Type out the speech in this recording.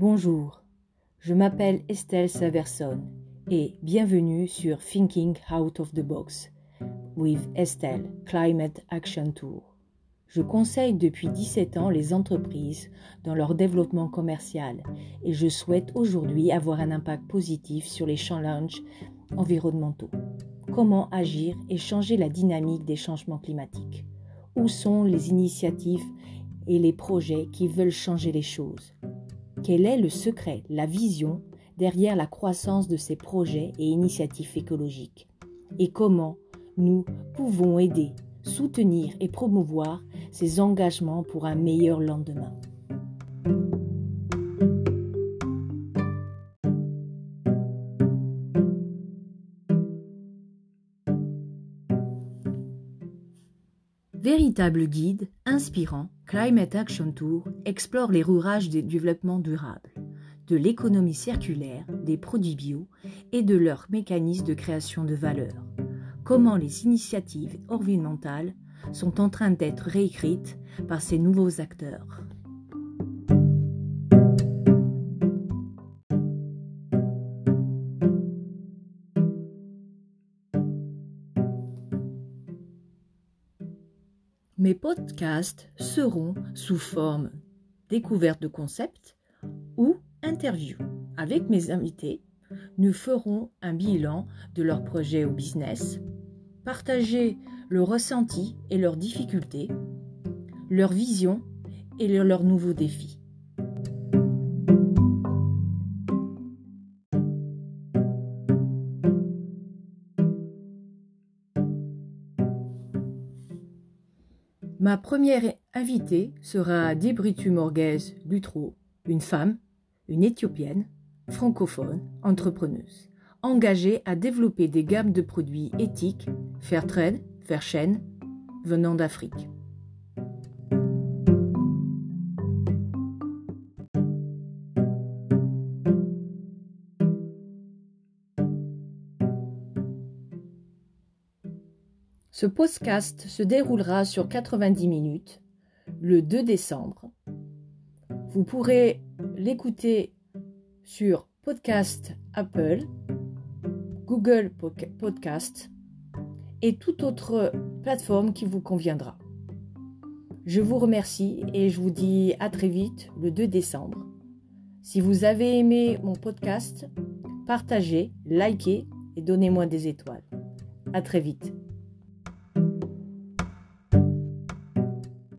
Bonjour, je m'appelle Estelle Saverson et bienvenue sur Thinking Out of the Box with Estelle Climate Action Tour. Je conseille depuis 17 ans les entreprises dans leur développement commercial et je souhaite aujourd'hui avoir un impact positif sur les challenges environnementaux. Comment agir et changer la dynamique des changements climatiques? Où sont les initiatives et les projets qui veulent changer les choses? Quel est le secret, la vision derrière la croissance de ces projets et initiatives écologiques Et comment nous pouvons aider, soutenir et promouvoir ces engagements pour un meilleur lendemain? Véritable guide inspirant, Climate Action Tour explore les rourages du développement durable, de l'économie circulaire, des produits bio et de leurs mécanismes de création de valeur. Comment les initiatives environnementales sont en train d'être réécrites par ces nouveaux acteurs. Mes podcasts seront sous forme découverte de concepts ou interview. Avec mes invités, nous ferons un bilan de leur projet au business, partager le ressenti et leurs difficultés, leur vision et leurs nouveaux défis. Ma première invitée sera Dibritu Morguez Lutro, une femme, une éthiopienne, francophone, entrepreneuse, engagée à développer des gammes de produits éthiques, fair trade, fair chaîne, venant d'Afrique. Ce podcast se déroulera sur 90 minutes le 2 décembre. Vous pourrez l'écouter sur Podcast Apple, Google Podcast et toute autre plateforme qui vous conviendra. Je vous remercie et je vous dis à très vite le 2 décembre. Si vous avez aimé mon podcast, partagez, likez et donnez-moi des étoiles. À très vite.